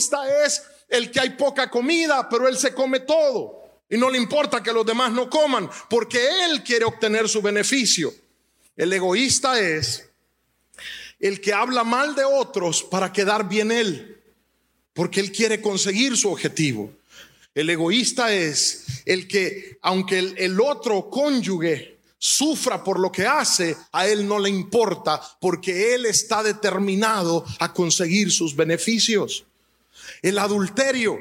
egoísta es el que hay poca comida, pero él se come todo. Y no le importa que los demás no coman, porque él quiere obtener su beneficio. El egoísta es el que habla mal de otros para quedar bien él, porque él quiere conseguir su objetivo. El egoísta es el que, aunque el, otro cónyuge sufra por lo que hace, a él no le importa, porque él está determinado a conseguir sus beneficios. El adulterio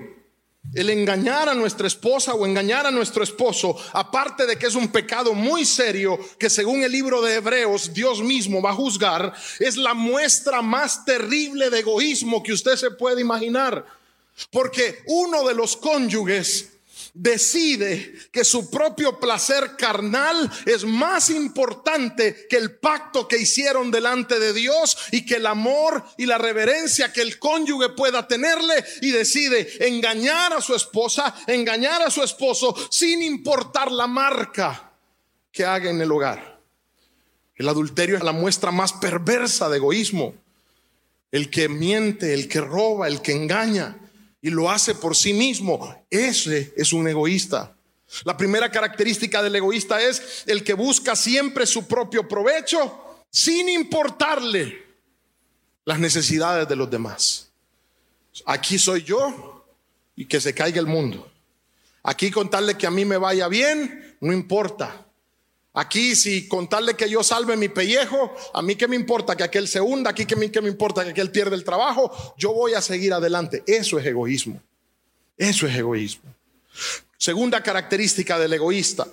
el engañar a nuestra esposa o engañar a nuestro esposo, aparte de que es un pecado muy serio que según el libro de Hebreos Dios mismo va a juzgar, es la muestra más terrible de egoísmo que usted se puede imaginar. Porque uno de los cónyuges decide que su propio placer carnal es más importante que el pacto que hicieron delante de Dios y que el amor y la reverencia que el cónyuge pueda tenerle y decide engañar a su esposa, engañar a su esposo sin importar la marca que haga en el hogar. El adulterio es la muestra más perversa de egoísmo. El que miente, el que roba, el que engaña y lo hace por sí mismo. Ese es un egoísta. La primera característica del egoísta es el que busca siempre su propio provecho sin importarle las necesidades de los demás. Aquí soy yo y que se caiga el mundo. Aquí contarle que a mí me vaya bien, no importa. Aquí, si contarle que yo salve mi pellejo, a mí que me importa que aquel se hunda, aquí que mí que me importa que aquel pierda el trabajo, yo voy a seguir adelante. Eso es egoísmo. Eso es egoísmo. Segunda característica del egoísta.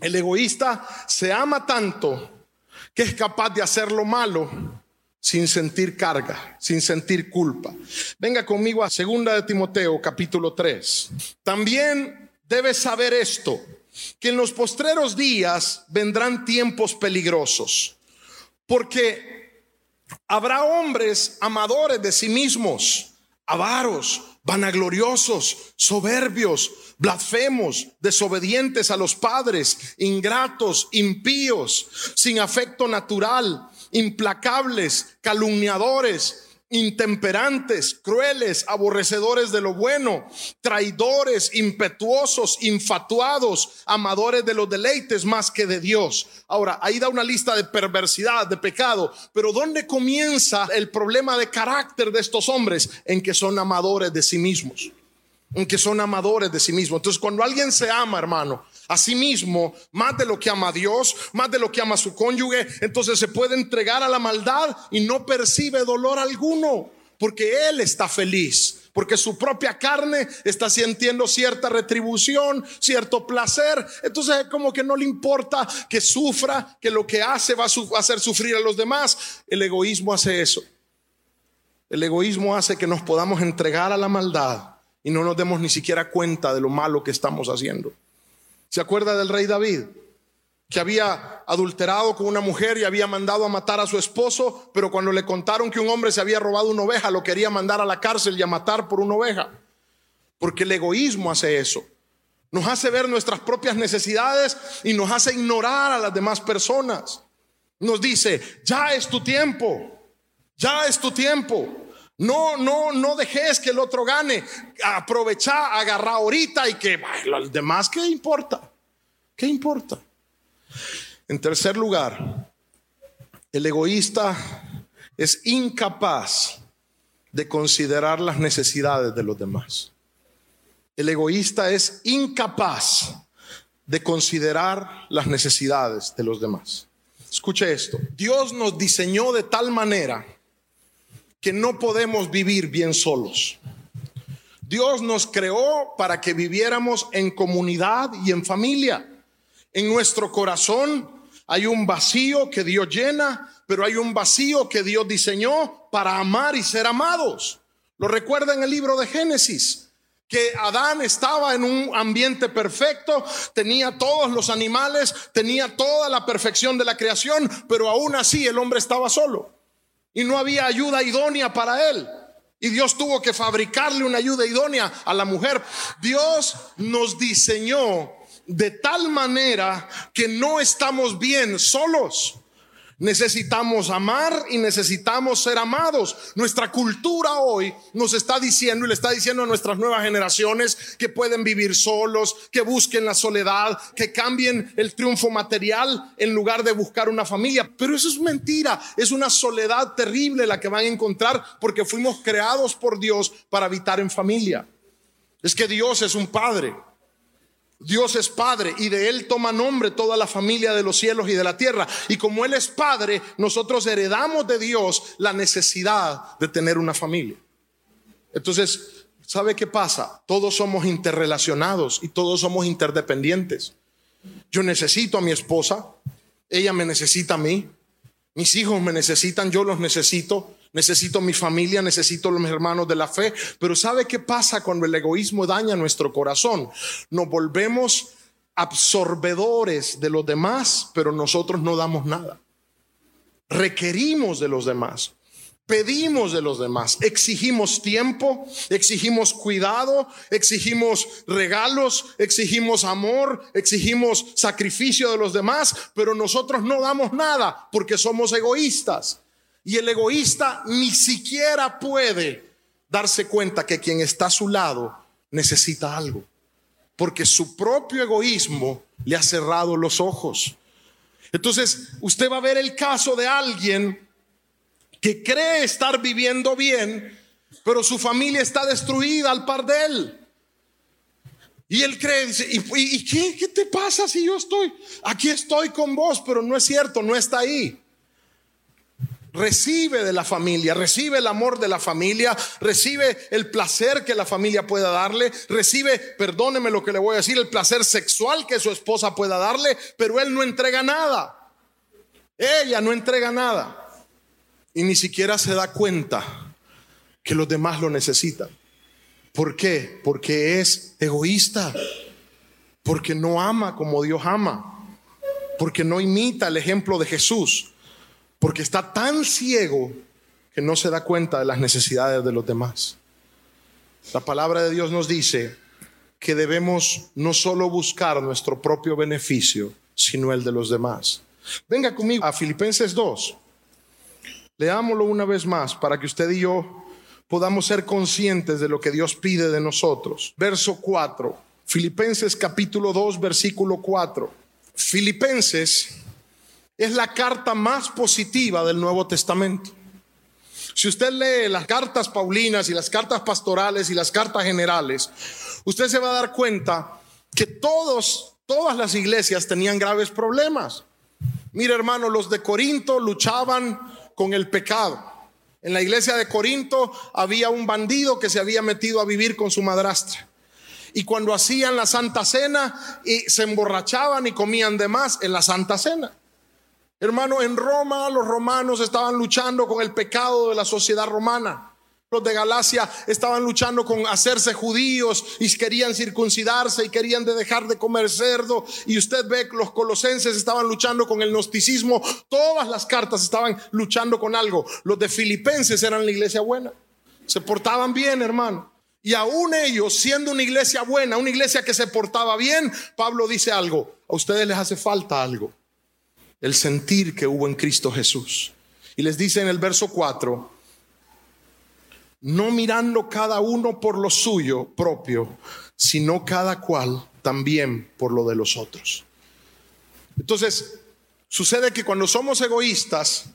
El egoísta se ama tanto que es capaz de hacer lo malo sin sentir carga, sin sentir culpa. Venga conmigo a segunda de Timoteo capítulo 3. También debes saber esto que en los postreros días vendrán tiempos peligrosos, porque habrá hombres amadores de sí mismos, avaros, vanagloriosos, soberbios, blasfemos, desobedientes a los padres, ingratos, impíos, sin afecto natural, implacables, calumniadores intemperantes, crueles, aborrecedores de lo bueno, traidores, impetuosos, infatuados, amadores de los deleites más que de Dios. Ahora, ahí da una lista de perversidad, de pecado, pero ¿dónde comienza el problema de carácter de estos hombres? En que son amadores de sí mismos, en que son amadores de sí mismos. Entonces, cuando alguien se ama, hermano, a sí mismo, más de lo que ama a Dios, más de lo que ama a su cónyuge, entonces se puede entregar a la maldad y no percibe dolor alguno, porque Él está feliz porque su propia carne está sintiendo cierta retribución, cierto placer. Entonces como que no le importa que sufra, que lo que hace va a hacer sufrir a los demás. El egoísmo hace eso. El egoísmo hace que nos podamos entregar a la maldad y no nos demos ni siquiera cuenta de lo malo que estamos haciendo. ¿Se acuerda del rey David? Que había adulterado con una mujer y había mandado a matar a su esposo, pero cuando le contaron que un hombre se había robado una oveja, lo quería mandar a la cárcel y a matar por una oveja. Porque el egoísmo hace eso. Nos hace ver nuestras propias necesidades y nos hace ignorar a las demás personas. Nos dice, ya es tu tiempo, ya es tu tiempo. No, no, no dejes que el otro gane. Aprovecha, agarra ahorita y que los demás, ¿qué importa? ¿Qué importa? En tercer lugar, el egoísta es incapaz de considerar las necesidades de los demás. El egoísta es incapaz de considerar las necesidades de los demás. Escuche esto. Dios nos diseñó de tal manera que no podemos vivir bien solos. Dios nos creó para que viviéramos en comunidad y en familia. En nuestro corazón hay un vacío que Dios llena, pero hay un vacío que Dios diseñó para amar y ser amados. Lo recuerda en el libro de Génesis, que Adán estaba en un ambiente perfecto, tenía todos los animales, tenía toda la perfección de la creación, pero aún así el hombre estaba solo y no había ayuda idónea para él. Y Dios tuvo que fabricarle una ayuda idónea a la mujer. Dios nos diseñó de tal manera que no estamos bien solos. Necesitamos amar y necesitamos ser amados. Nuestra cultura hoy nos está diciendo y le está diciendo a nuestras nuevas generaciones que pueden vivir solos, que busquen la soledad, que cambien el triunfo material en lugar de buscar una familia. Pero eso es mentira, es una soledad terrible la que van a encontrar porque fuimos creados por Dios para habitar en familia. Es que Dios es un padre. Dios es Padre y de Él toma nombre toda la familia de los cielos y de la tierra. Y como Él es Padre, nosotros heredamos de Dios la necesidad de tener una familia. Entonces, ¿sabe qué pasa? Todos somos interrelacionados y todos somos interdependientes. Yo necesito a mi esposa, ella me necesita a mí, mis hijos me necesitan, yo los necesito necesito mi familia, necesito los hermanos de la fe. Pero ¿sabe qué pasa cuando el egoísmo daña nuestro corazón? Nos volvemos absorbedores de los demás, pero nosotros no damos nada. Requerimos de los demás. Pedimos de los demás, exigimos tiempo, exigimos cuidado, exigimos regalos, exigimos amor, exigimos sacrificio de los demás, pero nosotros no damos nada porque somos egoístas. Y el egoísta ni siquiera puede darse cuenta que quien está a su lado necesita algo, porque su propio egoísmo le ha cerrado los ojos. Entonces, usted va a ver el caso de alguien que cree estar viviendo bien, pero su familia está destruida al par de él. Y él cree, dice, ¿y, qué, qué te pasa si yo estoy? Aquí estoy con vos, pero no es cierto, no está ahí recibe de la familia, recibe el amor de la familia, recibe el placer que la familia pueda darle, recibe, perdóneme lo que le voy a decir, el placer sexual que su esposa pueda darle, pero él no entrega nada. Ella no entrega nada. Y ni siquiera se da cuenta que los demás lo necesitan. ¿Por qué? Porque es egoísta. Porque no ama como Dios ama. Porque no imita el ejemplo de Jesús porque está tan ciego que no se da cuenta de las necesidades de los demás. La palabra de Dios nos dice que debemos no solo buscar nuestro propio beneficio, sino el de los demás. Venga conmigo a Filipenses 2. Leámoslo una vez más para que usted y yo podamos ser conscientes de lo que Dios pide de nosotros. Verso 4. Filipenses capítulo 2, versículo 4. Filipenses es la carta más positiva del Nuevo Testamento. Si usted lee las cartas paulinas y las cartas pastorales y las cartas generales, usted se va a dar cuenta que todos, todas las iglesias tenían graves problemas. Mire hermano, los de Corinto luchaban con el pecado. En la iglesia de Corinto había un bandido que se había metido a vivir con su madrastra. Y cuando hacían la Santa Cena, y se emborrachaban y comían de más en la Santa Cena. Hermano, en Roma los romanos estaban luchando con el pecado de la sociedad romana. Los de Galacia estaban luchando con hacerse judíos y querían circuncidarse y querían dejar de comer cerdo. Y usted ve que los colosenses estaban luchando con el gnosticismo. Todas las cartas estaban luchando con algo. Los de Filipenses eran la iglesia buena. Se portaban bien, hermano. Y aún ellos, siendo una iglesia buena, una iglesia que se portaba bien, Pablo dice algo. A ustedes les hace falta algo el sentir que hubo en Cristo Jesús. Y les dice en el verso 4, no mirando cada uno por lo suyo propio, sino cada cual también por lo de los otros. Entonces, sucede que cuando somos egoístas,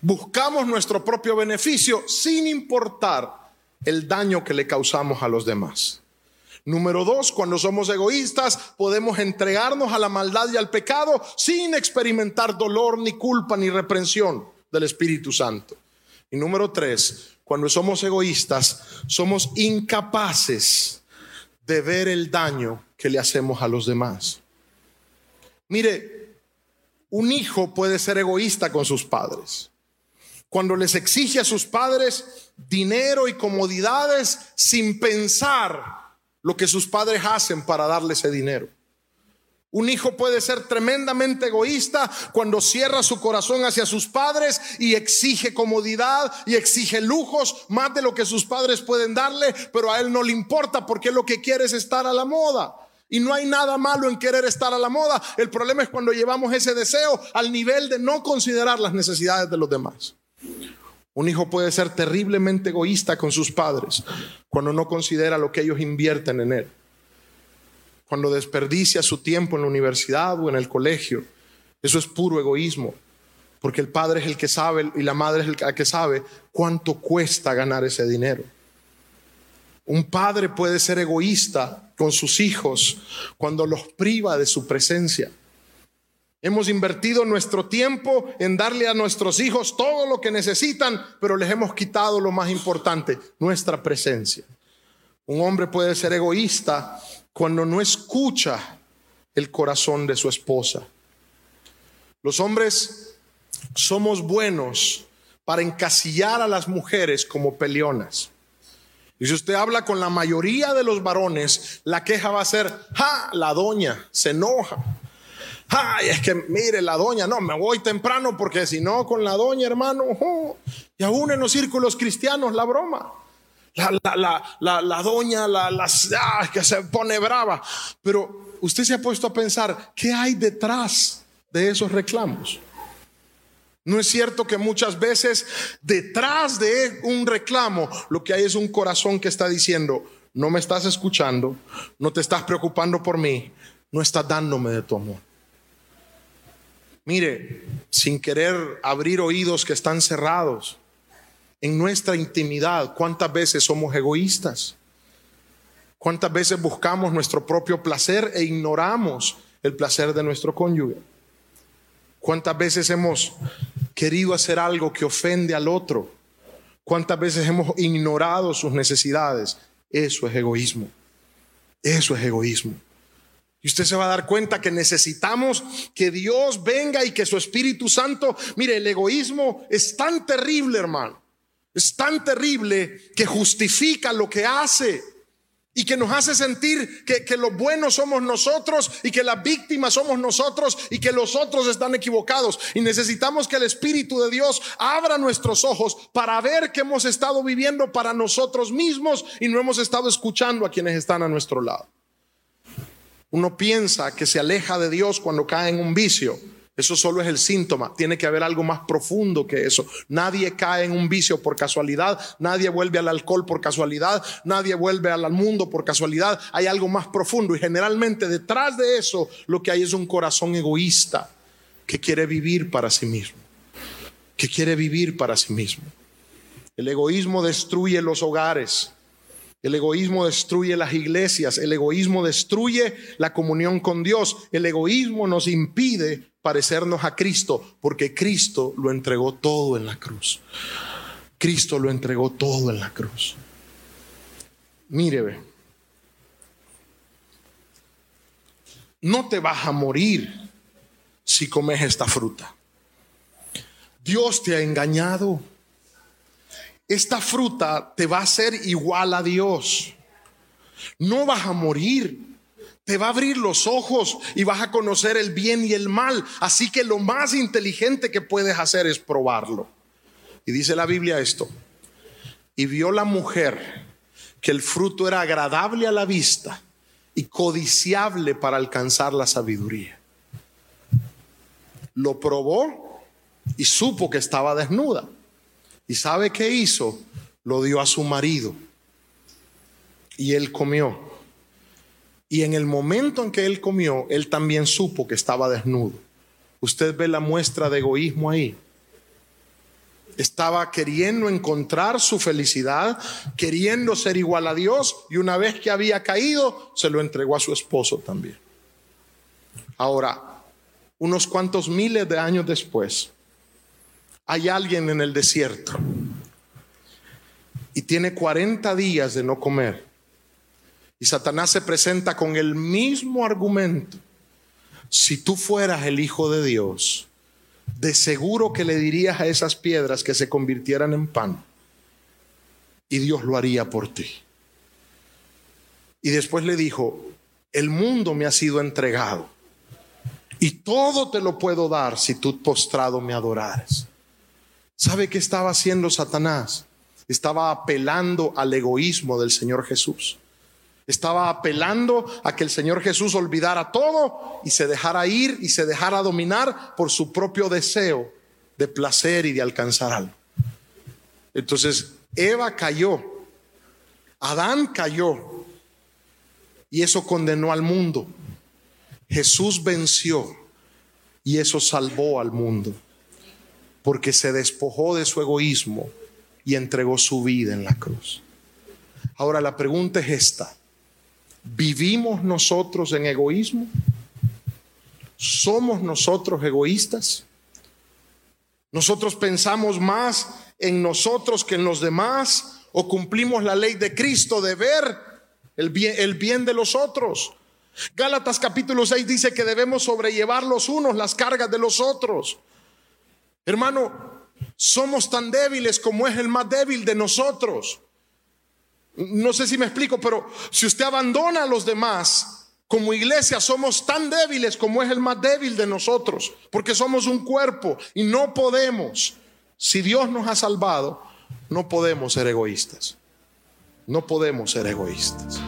buscamos nuestro propio beneficio sin importar el daño que le causamos a los demás. Número dos, cuando somos egoístas, podemos entregarnos a la maldad y al pecado sin experimentar dolor, ni culpa, ni reprensión del Espíritu Santo. Y número tres, cuando somos egoístas, somos incapaces de ver el daño que le hacemos a los demás. Mire, un hijo puede ser egoísta con sus padres. Cuando les exige a sus padres dinero y comodidades sin pensar lo que sus padres hacen para darle ese dinero. Un hijo puede ser tremendamente egoísta cuando cierra su corazón hacia sus padres y exige comodidad y exige lujos más de lo que sus padres pueden darle, pero a él no le importa porque lo que quiere es estar a la moda. Y no hay nada malo en querer estar a la moda. El problema es cuando llevamos ese deseo al nivel de no considerar las necesidades de los demás. Un hijo puede ser terriblemente egoísta con sus padres cuando no considera lo que ellos invierten en él. Cuando desperdicia su tiempo en la universidad o en el colegio. Eso es puro egoísmo. Porque el padre es el que sabe y la madre es el que sabe cuánto cuesta ganar ese dinero. Un padre puede ser egoísta con sus hijos cuando los priva de su presencia. Hemos invertido nuestro tiempo en darle a nuestros hijos todo lo que necesitan, pero les hemos quitado lo más importante, nuestra presencia. Un hombre puede ser egoísta cuando no escucha el corazón de su esposa. Los hombres somos buenos para encasillar a las mujeres como peleonas. Y si usted habla con la mayoría de los varones, la queja va a ser, ja, la doña se enoja. Ay, es que mire, la doña, no, me voy temprano porque si no, con la doña, hermano, y aún en los círculos cristianos, la broma. La, la, la, la doña, la, ah, que se pone brava. Pero usted se ha puesto a pensar, ¿qué hay detrás de esos reclamos? No es cierto que muchas veces detrás de un reclamo lo que hay es un corazón que está diciendo, no me estás escuchando, no te estás preocupando por mí, no estás dándome de tu amor. Mire, sin querer abrir oídos que están cerrados, en nuestra intimidad, ¿cuántas veces somos egoístas? ¿Cuántas veces buscamos nuestro propio placer e ignoramos el placer de nuestro cónyuge? ¿Cuántas veces hemos querido hacer algo que ofende al otro? ¿Cuántas veces hemos ignorado sus necesidades? Eso es egoísmo. Eso es egoísmo. Y usted se va a dar cuenta que necesitamos que Dios venga y que su Espíritu Santo, mire, el egoísmo es tan terrible, hermano. Es tan terrible que justifica lo que hace y que nos hace sentir que, que los buenos somos nosotros y que las víctimas somos nosotros y que los otros están equivocados. Y necesitamos que el Espíritu de Dios abra nuestros ojos para ver que hemos estado viviendo para nosotros mismos y no hemos estado escuchando a quienes están a nuestro lado. Uno piensa que se aleja de Dios cuando cae en un vicio eso solo es el síntoma. Tiene que haber algo más profundo que eso. Nadie cae en un vicio por casualidad. Nadie vuelve al alcohol por casualidad. Nadie vuelve al mundo por casualidad. Hay algo más profundo. Y generalmente detrás de eso lo que hay es un corazón egoísta que quiere vivir para sí mismo. Que quiere vivir para sí mismo. El egoísmo destruye los hogares. El egoísmo destruye las iglesias, el egoísmo destruye la comunión con Dios, el egoísmo nos impide parecernos a Cristo, porque Cristo lo entregó todo en la cruz. Cristo lo entregó todo en la cruz. Mire, no te vas a morir si comes esta fruta. Dios te ha engañado. Esta fruta te va a hacer igual a Dios. No vas a morir te va a abrir los ojos y vas a conocer el bien y el mal. Así que lo más inteligente que puedes hacer es probarlo. Y dice la Biblia esto. Y vio la mujer que el fruto era agradable a la vista y codiciable para alcanzar la sabiduría. Lo probó y supo que estaba desnuda. ¿Y sabe qué hizo? Lo dio a su marido. Y él comió. Y en el momento en que él comió, él también supo que estaba desnudo. Usted ve la muestra de egoísmo ahí. Estaba queriendo encontrar su felicidad, queriendo ser igual a Dios y una vez que había caído, se lo entregó a su esposo también. Ahora, unos cuantos miles de años después, hay alguien en el desierto y tiene 40 días de no comer y Satanás se presenta con el mismo argumento. Si tú fueras el Hijo de Dios, de seguro que le dirías a esas piedras que se convirtieran en pan. Y Dios lo haría por ti. Y después le dijo, el mundo me ha sido entregado. Y todo te lo puedo dar si tú postrado me adorares. ¿Sabe qué estaba haciendo Satanás? Estaba apelando al egoísmo del Señor Jesús. Estaba apelando a que el Señor Jesús olvidara todo y se dejara ir y se dejara dominar por su propio deseo de placer y de alcanzar algo. Entonces, Eva cayó, Adán cayó y eso condenó al mundo. Jesús venció y eso salvó al mundo porque se despojó de su egoísmo y entregó su vida en la cruz. Ahora la pregunta es esta. ¿Vivimos nosotros en egoísmo? ¿Somos nosotros egoístas? ¿Nosotros pensamos más en nosotros que en los demás? ¿O cumplimos la ley de Cristo de ver el bien, el bien de los otros? Gálatas capítulo 6 dice que debemos sobrellevar los unos las cargas de los otros. Hermano, somos tan débiles como es el más débil de nosotros. No sé si me explico, pero si usted abandona a los demás, como iglesia somos tan débiles como es el más débil de nosotros, porque somos un cuerpo y no podemos, si Dios nos ha salvado, no podemos ser egoístas. No podemos ser egoístas.